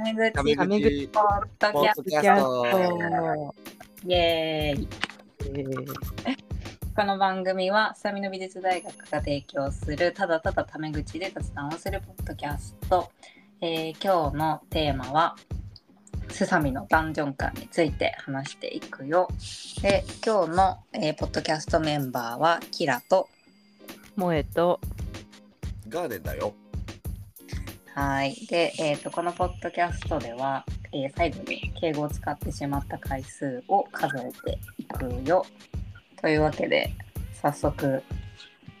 タメ口タメ口ポッドキャスト。ト。イエーイ。えーこの番組はスタミの美術大学が提供するただただタメ口で雑談をするポッドキャスト、えー今日のテーマはスサミのダンジョン感について話していくよ。で今日の、えーポッドキャストメンバーはキラと萌えとガーデンだよ。はい。で、えー、とこのポッドキャストでは、えー最後に敬語を使ってしまった回数を数えていくよ。というわけで早速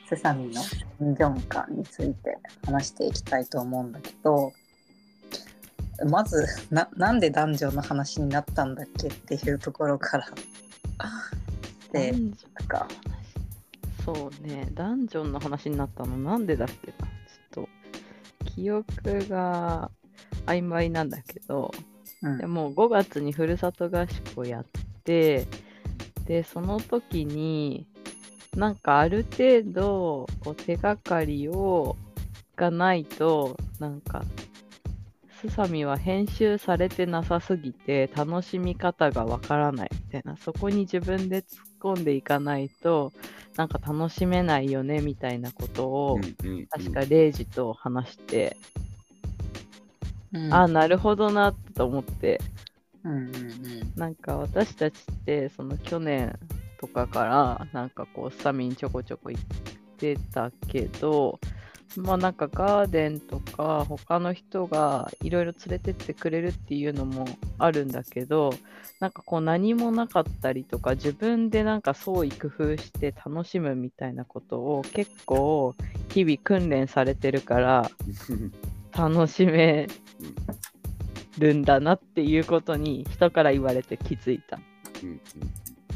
セサミのダンジョン感について話していきたいと思うんだけどまずななんで男女の話になったんだっけっていうところから。で男女。なんか。そうね。ダンジョンの話になったのなんでだっけな記憶が曖昧なんだけどうん。でも5月にふるさと合宿をやってでその時になんかある程度こう手がかりをがないとなんかすさみは編集されてなさすぎて楽しみ方がわからないみたいなそこに自分で突っ込んでいかないとなんか楽しめないよねみたいなことをうんうんうん。確かレイジと話して、うん。あなるほどなと思って。うんうんうん。なんか私たちってその去年とかからなんかこうスタミンちょこちょこ行ってたけどまあなんかガーデンとか他の人がいろいろ連れてってくれるっていうのもあるんだけどなんかこう何もなかったりとか自分でなんか創意工夫して楽しむみたいなことを結構日々訓練されてるから楽しめるんだなっていうことに人から言われて気づいたうん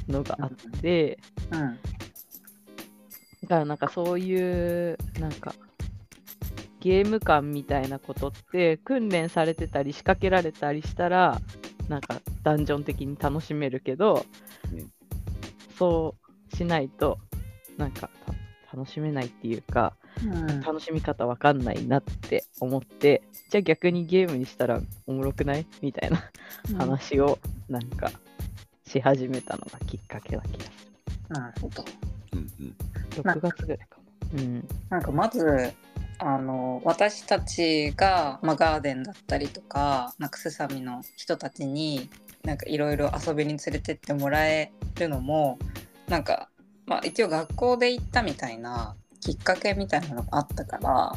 のがあって、うん。だからなんかそういうなんかゲーム感みたいなことって訓練されてたり仕掛けられたりしたらなんかダンジョン的に楽しめるけど、うんそうしないとなんかた楽しめないっていうかうん楽しみ方わかんないなって思ってじゃあ逆にゲームにしたらおもろくない？みたいな話をなんかし始めたのがきっかけな気がすなるほどうんうんる。6月ぐらいかな。うん。なんかまずあの私たちが、まあ、ガーデンだったりとかなんかスサミの人たちになんかいろいろ遊びに連れてってもらえるのもなんか、まあ、一応学校で行ったみたいなきっかけみたいなのがあったから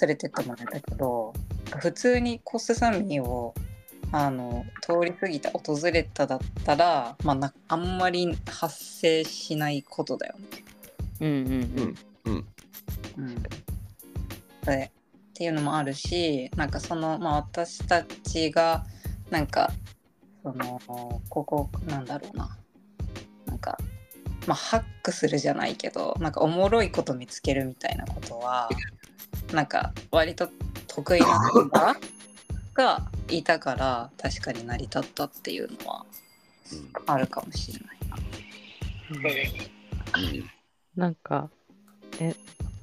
連れてってもらえたけど普通にコスサミをあの通り過ぎて訪れただったら、まあ、なあんまり発生しないことだよね。うんうんうん。うん、でっていうのもあるしなんかその、まあ、私たちがなんかそのここなんだろうな。なんか、まあ、ハックするじゃないけどなんかおもろいこと見つけるみたいなことはなんか割と得意なメンバーがいたから確かに成り立ったっていうのはあるかもしれないな。うん。なんか、え、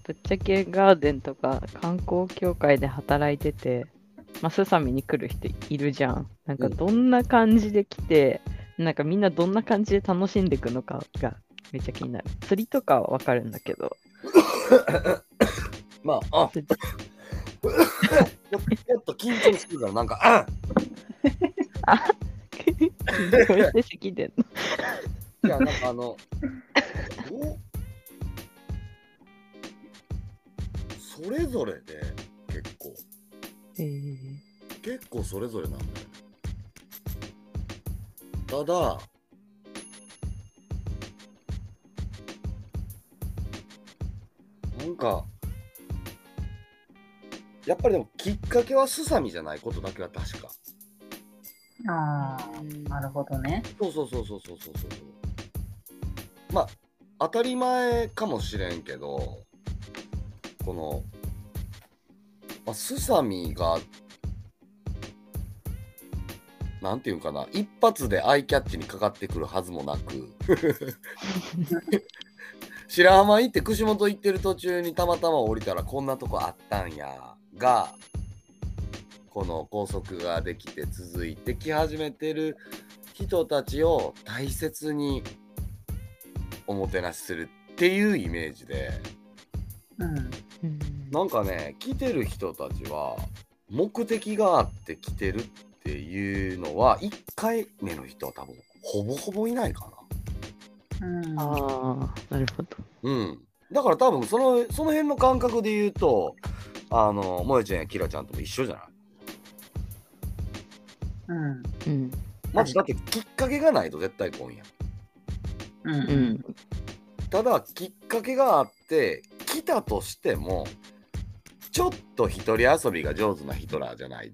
ぶっちゃけガーデンとか観光協会で働いてて、まあ、スサミに来る人いるじゃん。なんかうん。どんな感じで来て、なんかみんなどんな感じで楽しんでいくのかがめっちゃ気になる。釣りとかはわかるんだけど、まあ、あちょちょっと緊張してるから、なんか、あこれで咳出んの。いや、なんかあの、それぞれで結構、えー結構それぞれなんだよね。ただ、なんか、やっぱりでもきっかけはすさみじゃないことだけは確か。あーなるほどね。そうそうそうそうそうそうそう。まあ、当たり前かもしれんけど、この、まあ、すさみが、なんていうかな、一発でアイキャッチにかかってくるはずもなく、白浜行って串本行ってる途中にたまたま降りたらこんなとこあったんや。がこの拘束ができて続いてき始めてる人たちを大切におもてなしするっていうイメージで。なんかね来てる人たちは目的があって来てるっていうのは1回目の人は多分ほぼほぼいないかうんああ、なるほど。な。うん。だから多分そのその辺の感覚で言うとあの萌ちゃんやキラちゃんとも一緒じゃない？うんうん。まずだってきっかけがないと絶対来んやん。うんうん。ただきっかけがあって来たとしてもちょっと一人遊びが上手な人らじゃない。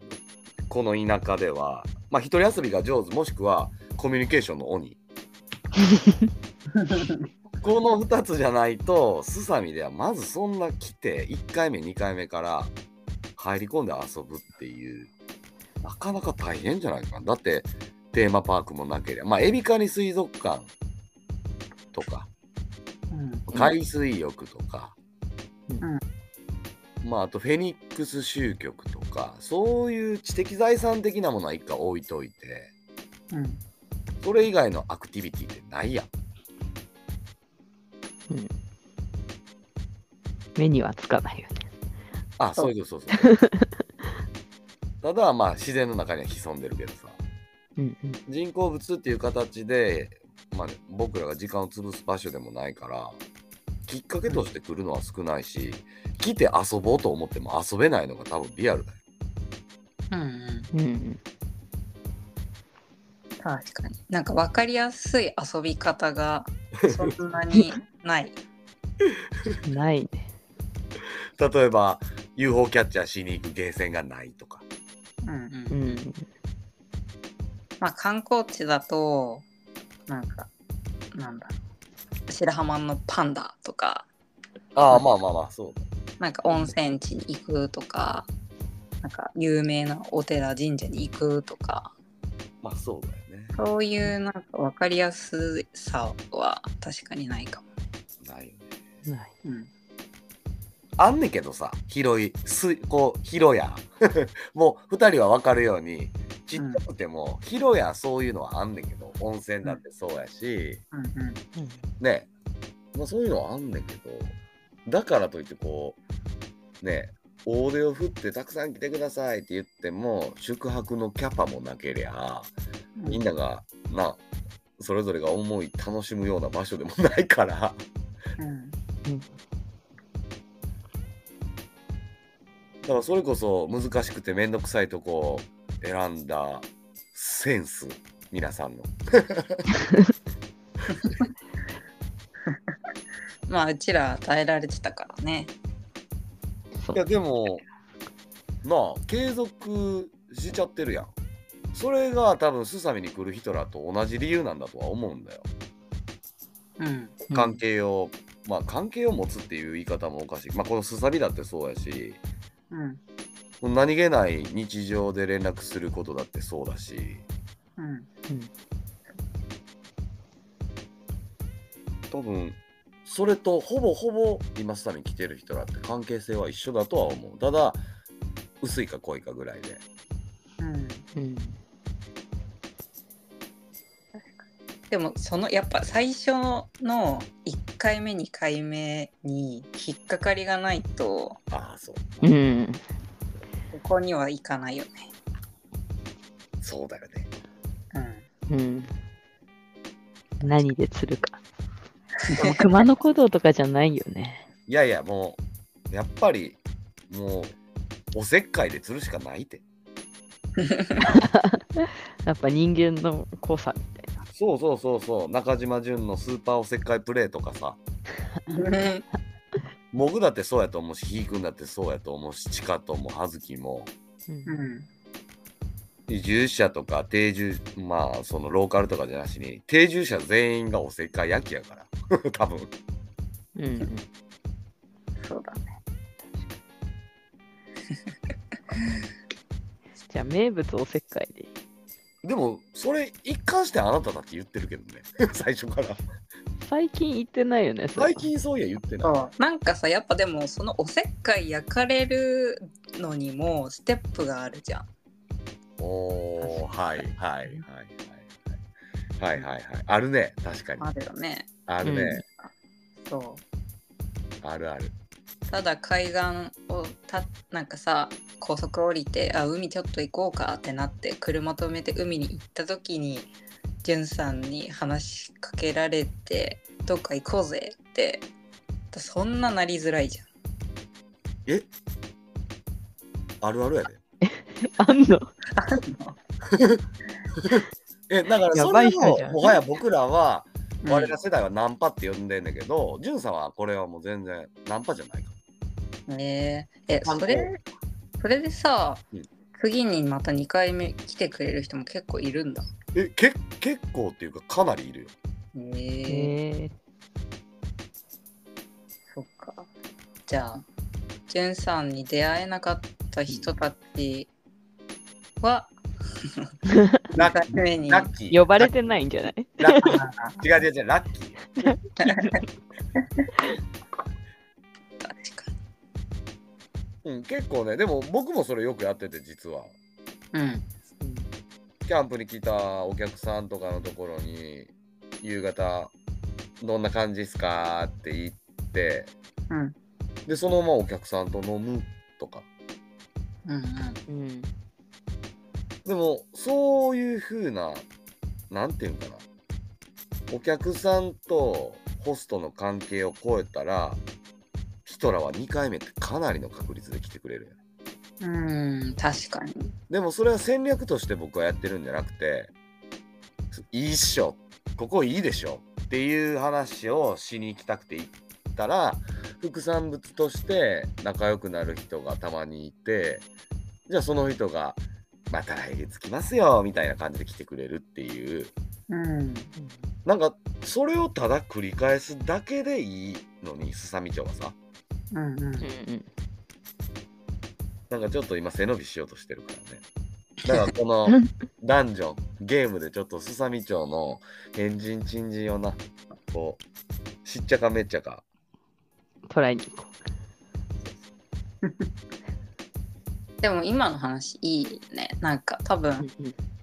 この田舎では。まあ一人遊びが上手もしくはコミュニケーションの鬼。この2つじゃないとすさみではまずそんな来て1回目2回目から入り込んで遊ぶっていう。なかなか大変じゃないかな。だってテーマパークもなければまあエビカニ水族館。とか。うん。海水浴とか、うんまああとフェニックス集局とかそういう知的財産的なものは一回置いといてうん。それ以外のアクティビティってないやん。目にはつかないよね。あそそうういうそうそう。ただまあ自然の中には潜んでるけどさ。うんうん。人工物っていう形で、まあね、僕らが時間を潰す場所でもないからきっかけとして来るのは少ないし来て遊ぼうと思っても遊べないのが多分リアルだようんうんうん確かになんか分かりやすい遊び方が そんなにないうん。ないね。例えば UFO キャッチャーしに行くゲーセンがないとかうんううんん。まあ観光地だとなんかなんだ白浜のパンダとか。ああまあまあまあそうなんか温泉地に行くとか。なんか有名なお寺神社に行くとか。まあそうだよね。そういうなんか分かりやすさは確かにないかも。ないよね。ない。うん。あんねんけどさ広いすこう広や もう2人は分かるようにちっちゃくても、広やそういうのはあんねんけど温泉だってそうやし、うんうんね。まあそういうのはあんねんけどだからといってこうね大手を振ってたくさん来てくださいって言っても宿泊のキャパもなけりゃみんながなそれぞれが思い楽しむような場所でもないから。うん。だからそれこそ難しくて面倒くさいとこを選んだセンス皆さんの。まあうちら耐えられてたからね。いやでもなあ継続しちゃってるやん。それが多分スサミに来る人らと同じ理由なんだとは思うんだよ。うん。関係を、まあ関係を持つっていう言い方もおかしい。まあこのスサビだってそうやし。うん何気ない日常で連絡することだってそうだし。うん。多分それとほぼほぼ今スタに来てる人らって関係性は一緒だとは思う。ただ薄いか濃いかぐらいで。うん。うん。でもそのやっぱ最初の1回目2回目に引っかかりがないとああそう。うん。ここには行かないよね。そうだよねうんうん。何で釣るか。で も熊野古道とかじゃないよね。いやいやもうやっぱりもうおせっかいで釣るしかないって やっぱ人間の濃さみたいな。そうそうそうそう中島潤のスーパーおせっかいプレーとかさ 僕だってそうやと思うしひーくんだってそうやと思うしチカとも葉月もうんうん移住者とか定住まあそのローカルとかじゃなしに定住者全員がおせっかい焼きやから 多分うんうん。そうだね。じゃあ名物おせっかいで。でもそれ一貫してあなただって言ってるけどね 最初から最近行ってないよね。最近そういや言ってない。なんかさやっぱでもそのおせっかい焼かれるのにもステップがあるじゃん。おー、はいはいはいはいはい。はいはいはい。あるね、確かに。あるよね。あるね、そうあるある。ただ海岸をたなんかさ高速降りてあ海ちょっと行こうかってなって車止めて海に行った時にじゅんさんに話しかけられてどっか行こうぜって。そんななりづらいじゃん。え？あるあるやで。あんの？え、だからやそればい人じゃん。をもはや僕らは、うん。我ら世代はナンパって呼んでんだけど、ジュンさんはこれはもう全然ナンパじゃないか。ねえ。えそれそれでさ、うん。次にまた2回目来てくれる人も結構いるんだ。え、け結構っていうかかなりいるよ。へえそっか。じゃあ、ジュンさんに出会えなかった人たちは、ラ2回目に。ラッキー。呼ばれてないんじゃない？ラッキー。違う違う違う、ラッキー。確かうん、結構ね、でも僕もそれよくやってて、実は。に。うん。キャンプに来たお客さんとかのところに、夕方、どんな感じですかって言って、うん。で、そのままお客さんと飲むとか。うんうん。うんでも、そういう風な、なんていうんかな。お客さんとホストの関係を超えたら、ヒトラーは2回目ってかなりの確率で来てくれるよね。うん、確かに。でもそれは戦略として僕はやってるんじゃなくて、いいっしょ、ここいいでしょっていう話をしに行きたくて行ったら、副産物として仲良くなる人がたまにいて、じゃあその人が、また来月来ますよみたいな感じで来てくれるっていう、うん。なんかそれをただ繰り返すだけでいいのに、すさみ町はさ、うんうん。うんなんかちょっと今背伸びしようとしてるからね。だからこの ダンジョン、ゲームでちょっとすさみ町の変人珍人をな、こう、しっちゃかめっちゃか。トライに行こ でも今の話いいね。なんか多う。分、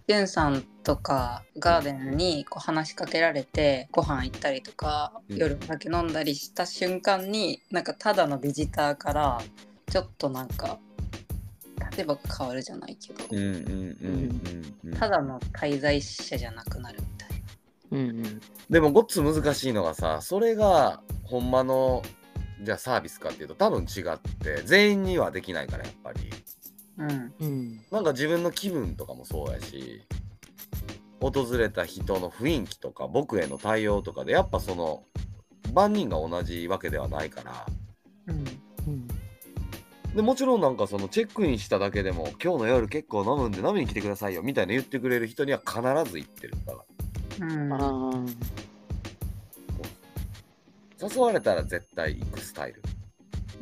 ジュンさんとかガーデンにこう話しかけられてご飯行ったりとか、うん夜お酒飲んだりした瞬間になんかただのビジターからちょっとなんか立場が変わるじゃないけど、うんうんうんうんうん。ただの滞在者じゃなくなるみたいうんうん。でもごっつ難しいのがさ、それがほんまの、じゃあサービスかっていうと多分違って、全員にはできないからやっぱり。な。うん。うん。なんか自分の気分とかもそうやし、訪れた人の雰囲気とか僕への対応とかでやっぱその万人が同じわけではないから。うん。うんでもちろんなんかそのチェックインしただけでも今日の夜結構飲むんで飲みに来てくださいよみたいな言ってくれる人には必ず行ってるだかうん。誘われたら絶対行くスタイル。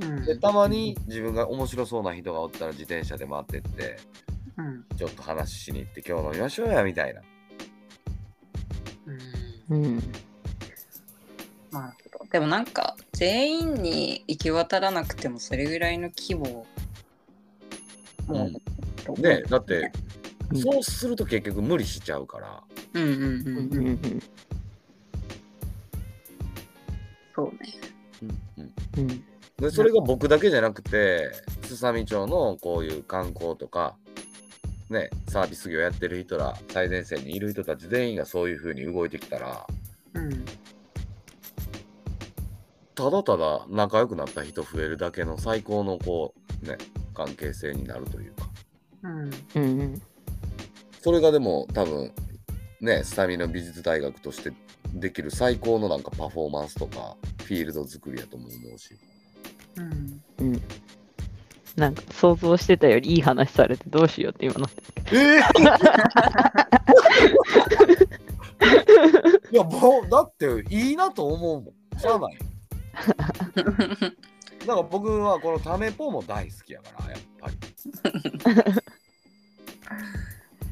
うん。でたまに自分が面白そうな人がおったら自転車で回ってってうん。ちょっと話しに行って今日飲みましょうやみたいな。うん。うんなるほど。でもなんか全員に行き渡らなくてもそれぐらいの規模もう、ねだってうん。そうすると結局無理しちゃうから。うんうんうんうん。うんうんそうねうん。うん。でそれが僕だけじゃなくてすさみ町のこういう観光とかねサービス業やってる人ら最前線にいる人たち全員がそういう風に動いてきたらうんただただ仲良くなった人増えるだけの最高のこうね関係性になるというか。うん。うんうんそれがでも多分ねスタミナ美術大学としてできる最高のなんかパフォーマンスとかフィールド作りやとも思うし。うん。うん。なんか想像してたよりいい話されてどうしようって今なってえ いやもうだっていいなと思うもん。しゃあないだから僕はこのタメポも大好きやからやっぱり。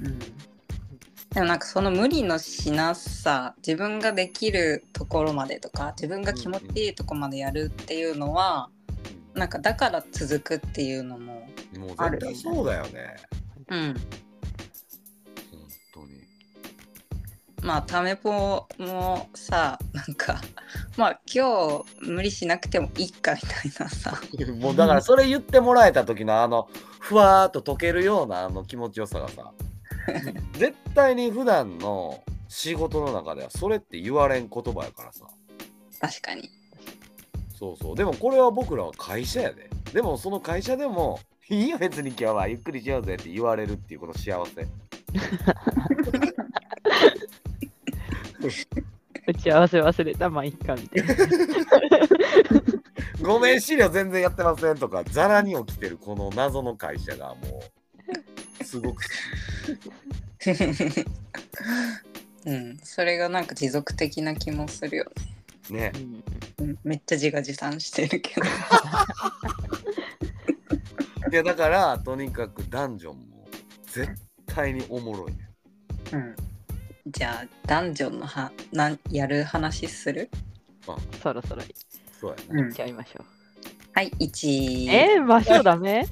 うん。でもなんかその無理のしなさ自分ができるところまでとか自分が気持ちいいとこまでやるっていうのは、なんかだから続くっていうのももうある絶対そうだよね。うんまあタメポもさなんか まあ今日無理しなくてもいいかみたいなさ。もうだからそれ言ってもらえた時のあのふわーっと溶けるようなあの気持ちよさがさ 絶対に普段の仕事の中ではそれって言われん言葉やからさ。確かに。そうそう。でもこれは僕らは会社やで。でもその会社でもいいよ別に今日はゆっくりしようぜって言われるっていうこの幸せ打ち合わせ忘れたまあいいかみたいな。ごめん資料全然やってませんとかざらに起きてるこの謎の会社がもうすごく うんそれがなんか持続的な気もするよね。ね。うんうんめっちゃ自画自賛してるけど。いやだからとにかくダンジョンも絶対におもろいね。うんじゃあダンジョンのはなんやる話する？そろそろ。そうやね。うん行っちゃいましょう。はい1えー、場所ダメ？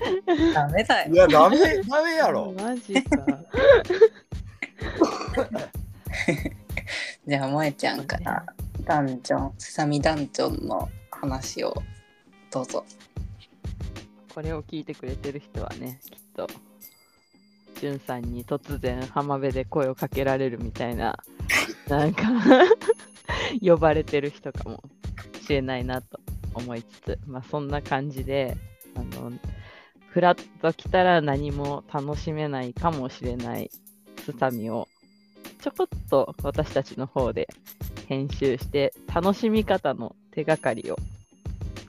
ダメだよ。いやダメダメやろ。マジか。じゃあ萌えちゃんからダンジョンすさみダンジョンの話をどうぞ。これを聞いてくれてる人はね、きっと、じゅんさんに突然浜辺で声をかけられるみたいな、なんか 呼ばれてる人かもしれないなと思いつつ、まあそんな感じで、あの、フラッと来たら何も楽しめないかもしれないすさみを、ちょこっと私たちの方で編集して、楽しみ方の手がかりを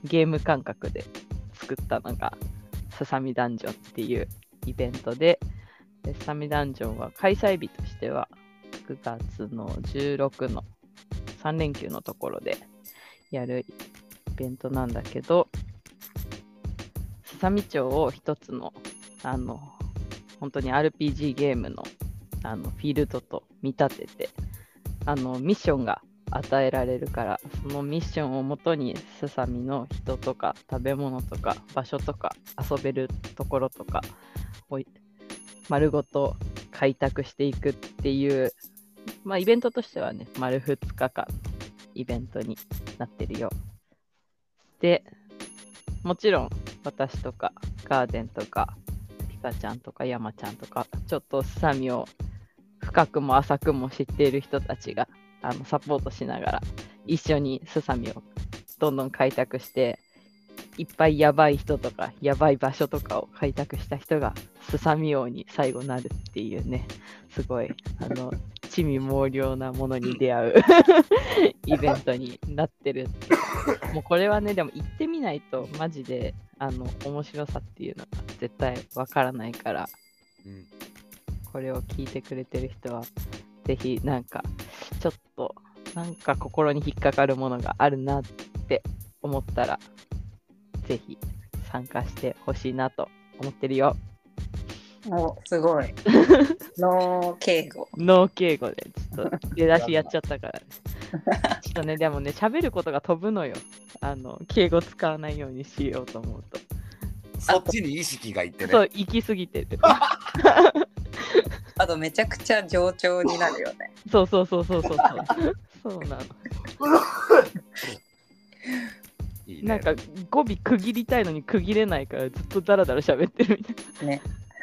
ゲーム感覚で作ったのが、ささみダンジョンっていうイベントで、でさみダンジョンは開催日としては9月の16の3連休のところでやるイベントなんだけど、ささみ町を一つの、あの、本当に RPG ゲームのあのフィールドと見立てて、あのミッションが与えられるから、そのミッションをもとにすさみの人とか食べ物とか場所とか遊べるところとかを丸ごと開拓していくっていう、まあイベントとしてはね、丸2日間イベントになってるよ。で、もちろん私とかガーデンとかピカちゃんとか山ちゃんとかちょっとすさみを深くも浅くも知っている人たちがあのサポートしながら一緒にすさみをどんどん開拓していっぱいやばい人とかやばい場所とかを開拓した人がすさみ王に最後なるっていうね。すごいあの地味猛量なものに出会う イベントになってるもうこれはねでも行ってみないとマジであの面白さっていうのが絶対わからないから。うん。これを聞いてくれてる人は、ぜひなんか、ちょっと、なんか心に引っかかるものがあるなって思ったら、ぜひ参加してほしいなと思ってるよ。おすごい 脳敬語脳敬語で、ちょっと出だしやっちゃったから。ちょっとね、でもね、喋ることが飛ぶのよ。あの、敬語使わないようにしようと思うと。そっちに意識がいってねそう、行き過ぎてる。あとめちゃくちゃ冗長になるよねそうそうそうそうそうそう。そうなの。いいね。なんか語尾区切りたいのに区切れないからずっとダラダラ喋ってるみたいね。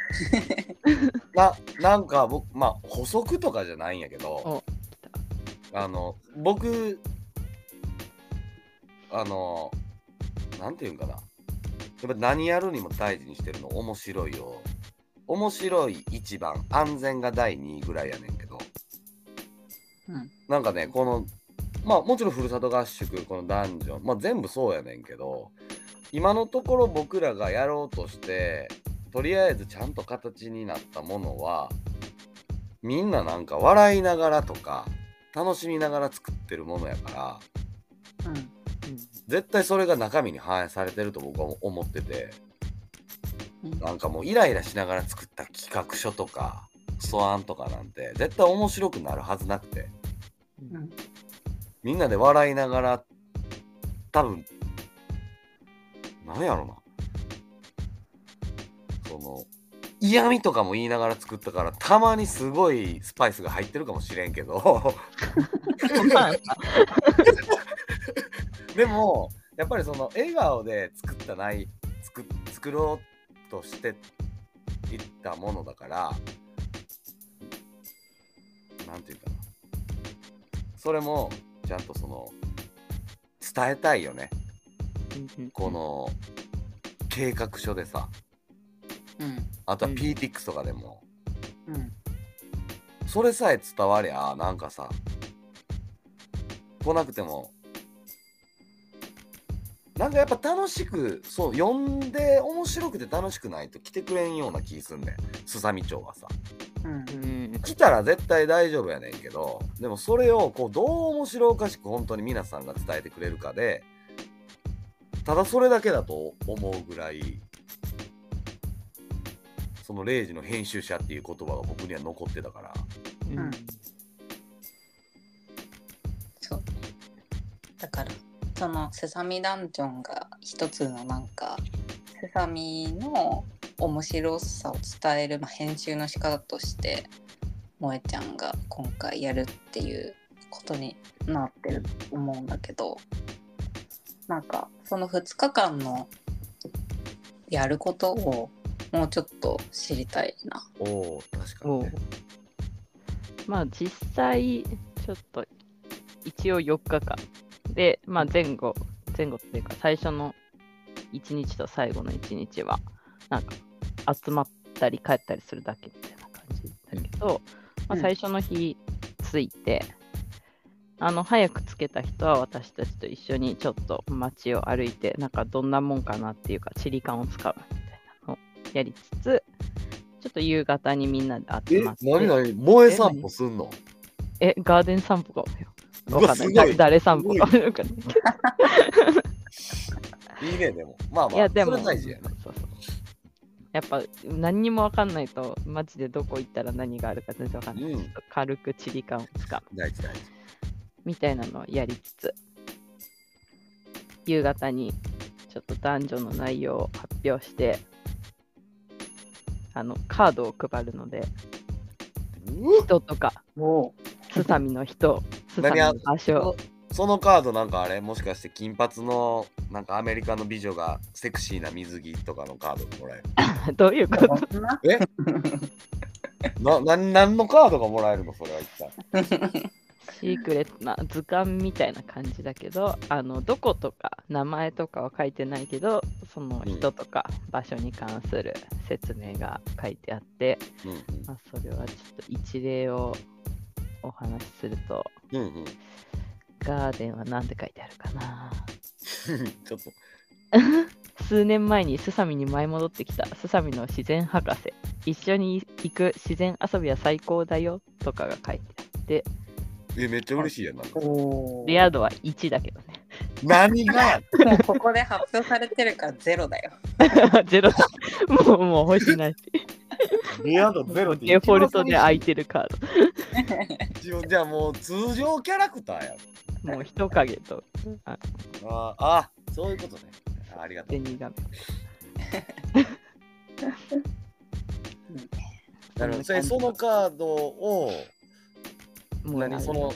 ななんか僕まあ補足とかじゃないんやけどおあの僕あのなんていうんかな。やっぱ何やるにも大事にしてるの面白いよ。面白い一番安全が第2位ぐらいやねんけど。うん。なんかねこのまあもちろんふるさと合宿このダンジョンまあ全部そうやねんけど今のところ僕らがやろうとしてとりあえずちゃんと形になったものはみんななんか笑いながらとか楽しみながら作ってるものやからうん。な。絶対それが中身に反映されてると僕は思っててうん。なんかもうイライラしながら作った企画書とかクソアンとかなんて絶対面白くなるはずなくて。うんみんなで笑いながら多分なんやろな。その嫌味とかも言いながら作ったからたまにすごいスパイスが入ってるかもしれんけど。ま あでもやっぱりその笑顔で作ったない作作ろうとしていったものだからなんていうかな。それもちゃんとその伝えたいよね。この計画書でさ。うん。あとはうん。PTX とかでも、うん。それさえ伝わりゃなんかさ来なくてもなんかやっぱ楽しくそう読んで面白くて楽しくないと来てくれんような気すんねん。すさみ町はさ来たら絶対大丈夫やねんけどでもそれをこうどう面白おかしく本当に皆さんが伝えてくれるかでただそれだけだと思うぐらいその0時の編集者っていう言葉が僕には残ってたから。うん。そう。だからそのセサミダンジョンが一つのなんかセサミの面白さを伝える、まあ、編集の仕方として萌えちゃんが今回やるっていうことになってると思うんだけどなんかその2日間のやることをもうちょっと知りたいな。おお確かに、ね、まあ実際ちょっと一応4日間で、まあ、前後前後っていうか最初の1日と最後の1日はなんか集まったり帰ったりするだけみたいな感じだけど、まあ、うん。最初の日着いて、あの早く着けた人は私たちと一緒にちょっと街を歩いてなんかどんなもんかなっていうか地理感を使うみたいなのをやりつつちょっと夕方にみんなで集えまって。何何？萌え散歩すんの？え、ガーデン散歩かわわかんない。誰散歩かい。い。いねでも。まあまあいや、でも、それ大事やなそうそうやっぱ何にもわかんないと、マジでどこ行ったら何があるか全然わかんない。うん。ちょっと軽く地理感をつかむ大事大事。みたいなのをやりつつ、夕方にちょっと男女の内容を発表して、あの、カードを配るので、人とか、おすさみの人、すさみの場所、そのカードなんかあれもしかして金髪のなんかアメリカの美女がセクシーな水着とかのカードもらえる どういうこと？え？なな何のカードがもらえるの？それは一体。シークレットな図鑑みたいな感じだけど、あのどことか名前とかは書いてないけど、その人とか場所に関する説明が書いてあって、うんまあ、それはちょっと一例をお話しすると、うんうんうんガーデンは何て書いてあるかな。ちょっと 数年前にスサミに舞い戻ってきたスサミの自然博士。一緒に行く自然遊びは最高だよとかが書いてあって、えめっちゃ嬉しいやんなんかおレア度は1だけどね。何が？やもうここで発表されてるからゼロだよ。ゼロだ。もう、もう欲しない。リア度ゼロってデフォルトで空いてるカー一応じゃあもう通常キャラクターやド。もう人影とああそういうことねあありがとう。なるほどそれそのカードをもう何その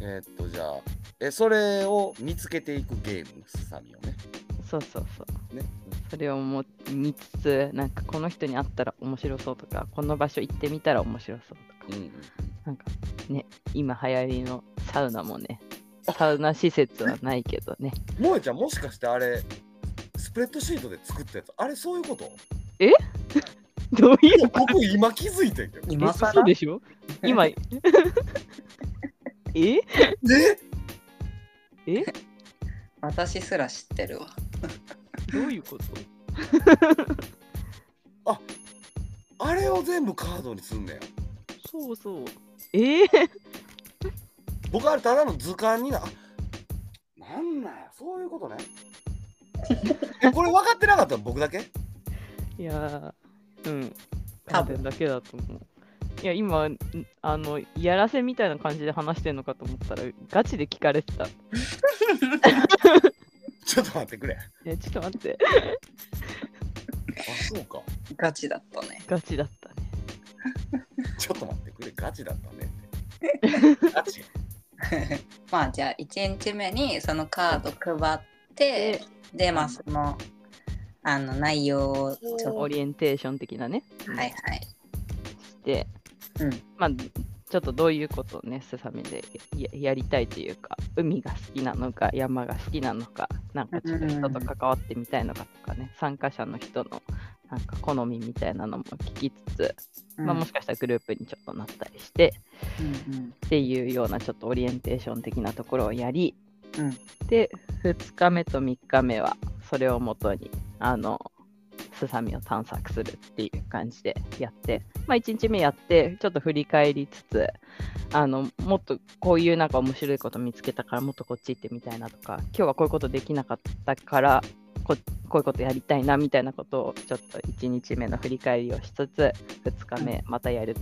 えーっとじゃあえそれを見つけていくゲームすさみをね。そうそうそう。ね。それをもう見つつ、なんかこの人に会ったら面白そうとか、この場所行ってみたら面白そうとか、うんうんなんかね、今流行りのサウナもね、サウナ施設はないけどね。萌えちゃんもしかしてあれスプレッドシートで作ったやつあれそういうこと？どういういや僕今気づいてんけど。今更？そうでしょ？今、え？え？え？私すら知ってるわ。どういうこと？あれを全部カードにすんねや。そうそう。え？ー、僕あれただの図鑑にな。あなんなんや。そういうことね。えこれ分かってなかったの僕だけ？いやー、うん。多分ガーデンだけだと思う。いや、今、んあの、やらせみたいな感じで話してんのかと思ったら、ガチで聞かれてた。ちょっと待ってくれ。え、ちょっと待って。あ、そうか。ガチだったね。ガチだったね。ちょっと待ってくれ。ガチだったねって。ガチ。まあじゃあ1日目にそのカード配ってでまあそのあの内容をちょっオリエンテーション的なね。とはいはい。して、うん。まあ、ちょっとどういうことをね、すさみでややりたいというか、海が好きなのか、山が好きなのか、なんかちょっと人と関わってみたいのかとかね、参加者の人のなんか好みみたいなのも聞きつつ、まあ、もしかしたらグループにちょっとなったりして、うんうん。っていうようなちょっとオリエンテーション的なところをやり、うん。で、2日目と3日目はそれをもとに、あの、すさみを探索するっていう感じでやって、まあ1日目やって、ちょっと振り返りつつ、あの、もっとこういうなんか面白いこと見つけたからもっとこっち行ってみたいなとか、今日はこういうことできなかったから、ここういうことやりたいなみたいなことをちょっと1日目の振り返りをしつつ、2日目またやる、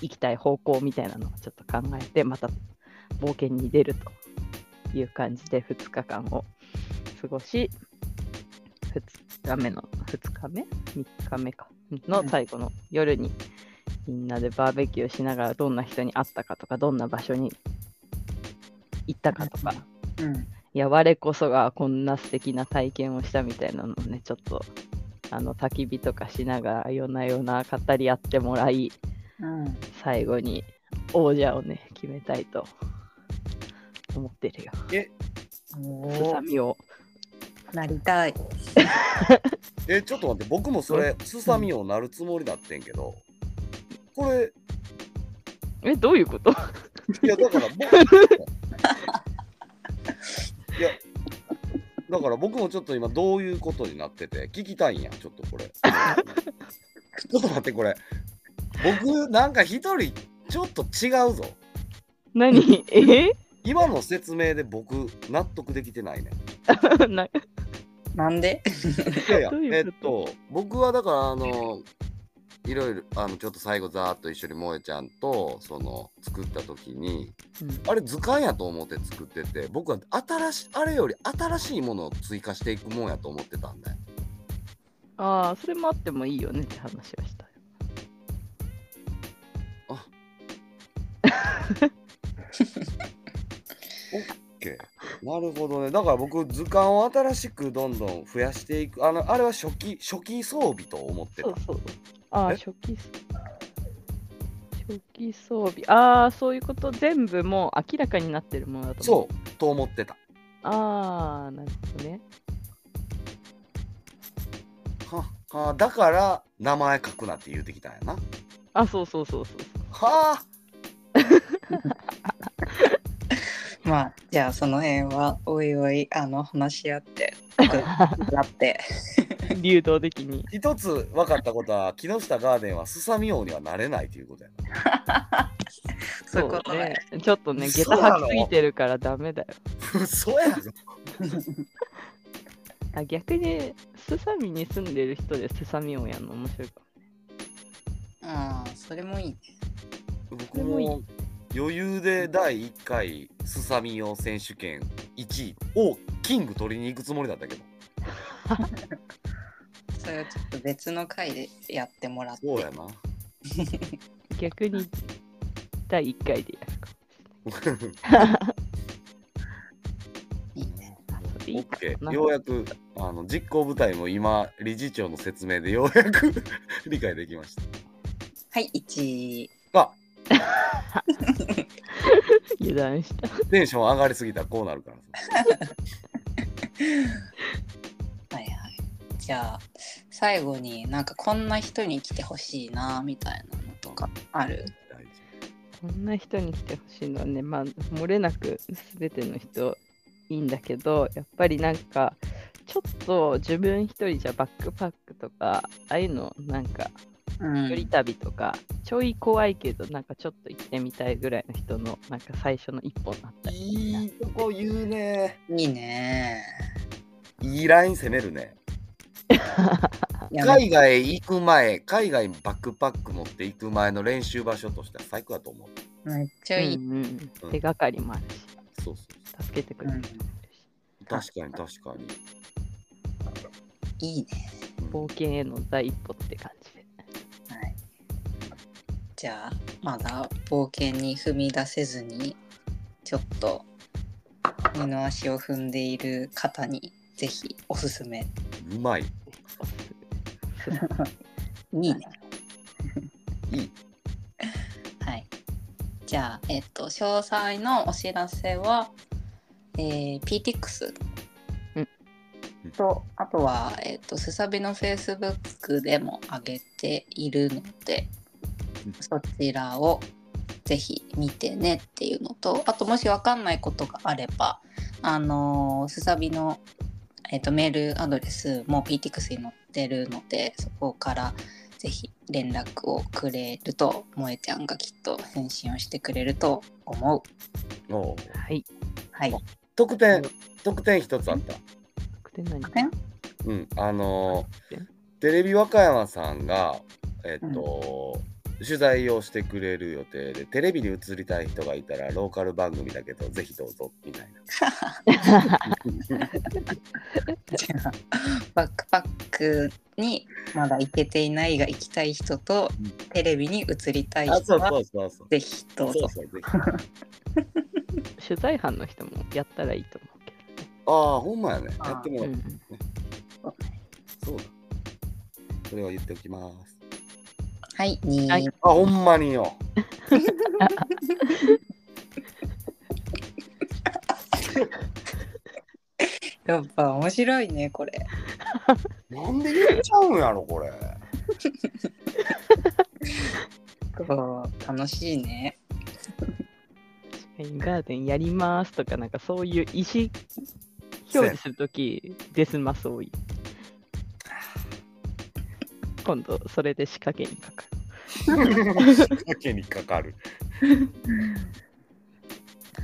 行きたい方向みたいなのをちょっと考えて、また冒険に出るという感じで2日間を過ごし、2日目の、2日目 ?3 日目か。の最後の夜にみんなでバーベキューしながらどんな人に会ったかとか、どんな場所に行ったかとか、うんいや、我こそがこんな素敵な体験をしたみたいなのをね、ちょっと、あの、焚き火とかしながら、夜な夜な語り合ってもらい、うん最後に王者をね、決めたいと思ってるよ。え、すさみを。なりたい。え、ちょっと待って、僕もそれ、すさみをなるつもりだってんけど、これ、え、どういうこと？いや、だから僕、いや、だから僕もちょっと今どういうことになってて、聞きたいんや、ちょっとこれ。ちょっと待って、これ。僕、なんか一人、ちょっと違うぞ。何？え？今の説明で僕、納得できてないね。ななんで？いやいやえっこと？と、僕はだから、あの、いろいろ、あの、ちょっと最後、ざーっと一緒に萌えちゃんと、その、作った時に、うん。あれ図鑑やと思って作ってて僕は新しあれより新しいものを追加していくもんやと思ってたんだよ。ああ、それもあってもいいよねって話はしたよ。あ。オッケーなるほどねだから僕図鑑を新しくどんどん増やしていくあのあれは初期初期装備と思ってたそうそう。ああ、え？初期、初期装備。ああ、そういうこと全部もう明らかになってるものだと思う。そうと思ってたああ、なるほどね。ははだから名前書くなって言うてきたんやなあ、そうそうそうそうそう。はあ まあじゃあその辺はおいおいあの話し合ってやって。流動的に。一つ分かったことは木下ガーデンはすさみ王にはなれないということやな そういうことね。ね。ちょっとね、下駄履きすぎてるからダメだよ。嘘やぞあ逆に、スサミに住んでる人でスサミをやるの面白いかああそれもいいね。僕でもいいも余裕で第1回すさみ用選手権1位をキング取りに行くつもりだったけど それはちょっと別の回でやってもらって。そうやなも。逆に、第1回でやるかいいね。も。あそれいいか OK なようやくあの実行部隊も今理事長の説明でようやく 理解できましたはい1。あ油断した。テンション上がりすぎたらこうなるからさはいはい。じゃあ最後になんかこんな人に来てほしいなみたいなのとかある？大事こんな人に来てほしいのはね、まあ、漏れなく全ての人いいんだけど、やっぱりなんか、ちょっと自分一人じゃバックパックとか、ああいうのなんか、うん一人旅とか、ちょい怖いけど、なんかちょっと行ってみたいぐらいの人の、なんか最初の一歩になったりいいとこ言うねいいね。いいライン攻めるね 海外行く前、海外にバックパック持って行く前の練習場所としては最高だと思う。めっちゃいい。うんうん手がかりもあるし、そうそう助けてくれる。確かに確かに。いいね。うん冒険への第一歩って感じ。じゃあ、まだ冒険に踏み出せずに、ちょっと二の足を踏んでいる方に、ぜひおすすめ。うまい。いいね。いい。はい。じゃあ、えっと、詳細のお知らせは、えー、PTX うんと、あとは、えっと、すさびの Facebook でも上げているのでうん、そちらをぜひ見てねっていうのと、あと、もしわかんないことがあれば、あのーすさびの、えっと、メールアドレスも PTX に載ってるので、そこからぜひ連絡をくれると萌えちゃんがきっと返信をしてくれると思う。おうはい。はい。特典、特典一つあった。特典何？ねうん。あのーテレビ和歌山さんが、えっと、取材をしてくれる予定で、テレビに映りたい人がいたら、ローカル番組だけど、ぜひどうぞ、みたいな。じゃあバックパックにまだ行けていないが行きたい人と、うんテレビに映りたいあ、そう人はそうそうそう。ぜひどうぞ。そうそう、ぜひ。取材班の人もやったらいいと思うけああ、ほんまやね。やってもらう。うんそうだ。それは言っておきます。はい、にはいあ、ほんまによ。やっぱ面白いねこれ。なんで言っちゃうんやろ、これ。こう楽しいね。メインガーデンやりますとか、なんかそういう意思表示するとき、デスマス多い。今度、それで仕掛けにかかる。だけにかかる。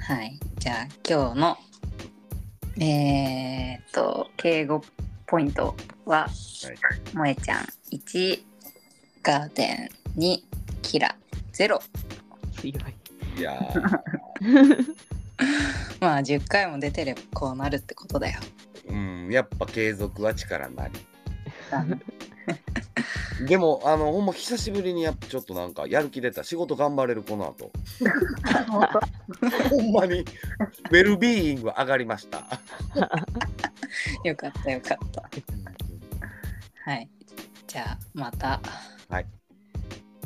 はい、じゃあ今日のえー、っと敬語ポイントは、はい萌えちゃん1ガーデン2キラ0強い。いやー、まあ10回も出てればこうなるってことだよ。うん、やっぱ継続は力なり。でも、あの、ほんま久しぶりにやっぱちょっとなんかやる気出た。仕事頑張れる、この後。ほんまに、ウェルビーイング上がりました。よかったよかった。はい。じゃあまた。はい。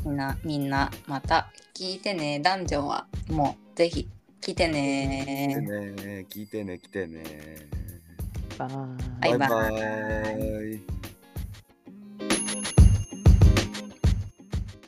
みんなみんなまた聞いてね。ダンジョンはもうぜひ聞いて聞いてね。ね、聞いてね、来てね。バーイバイバイバイバイ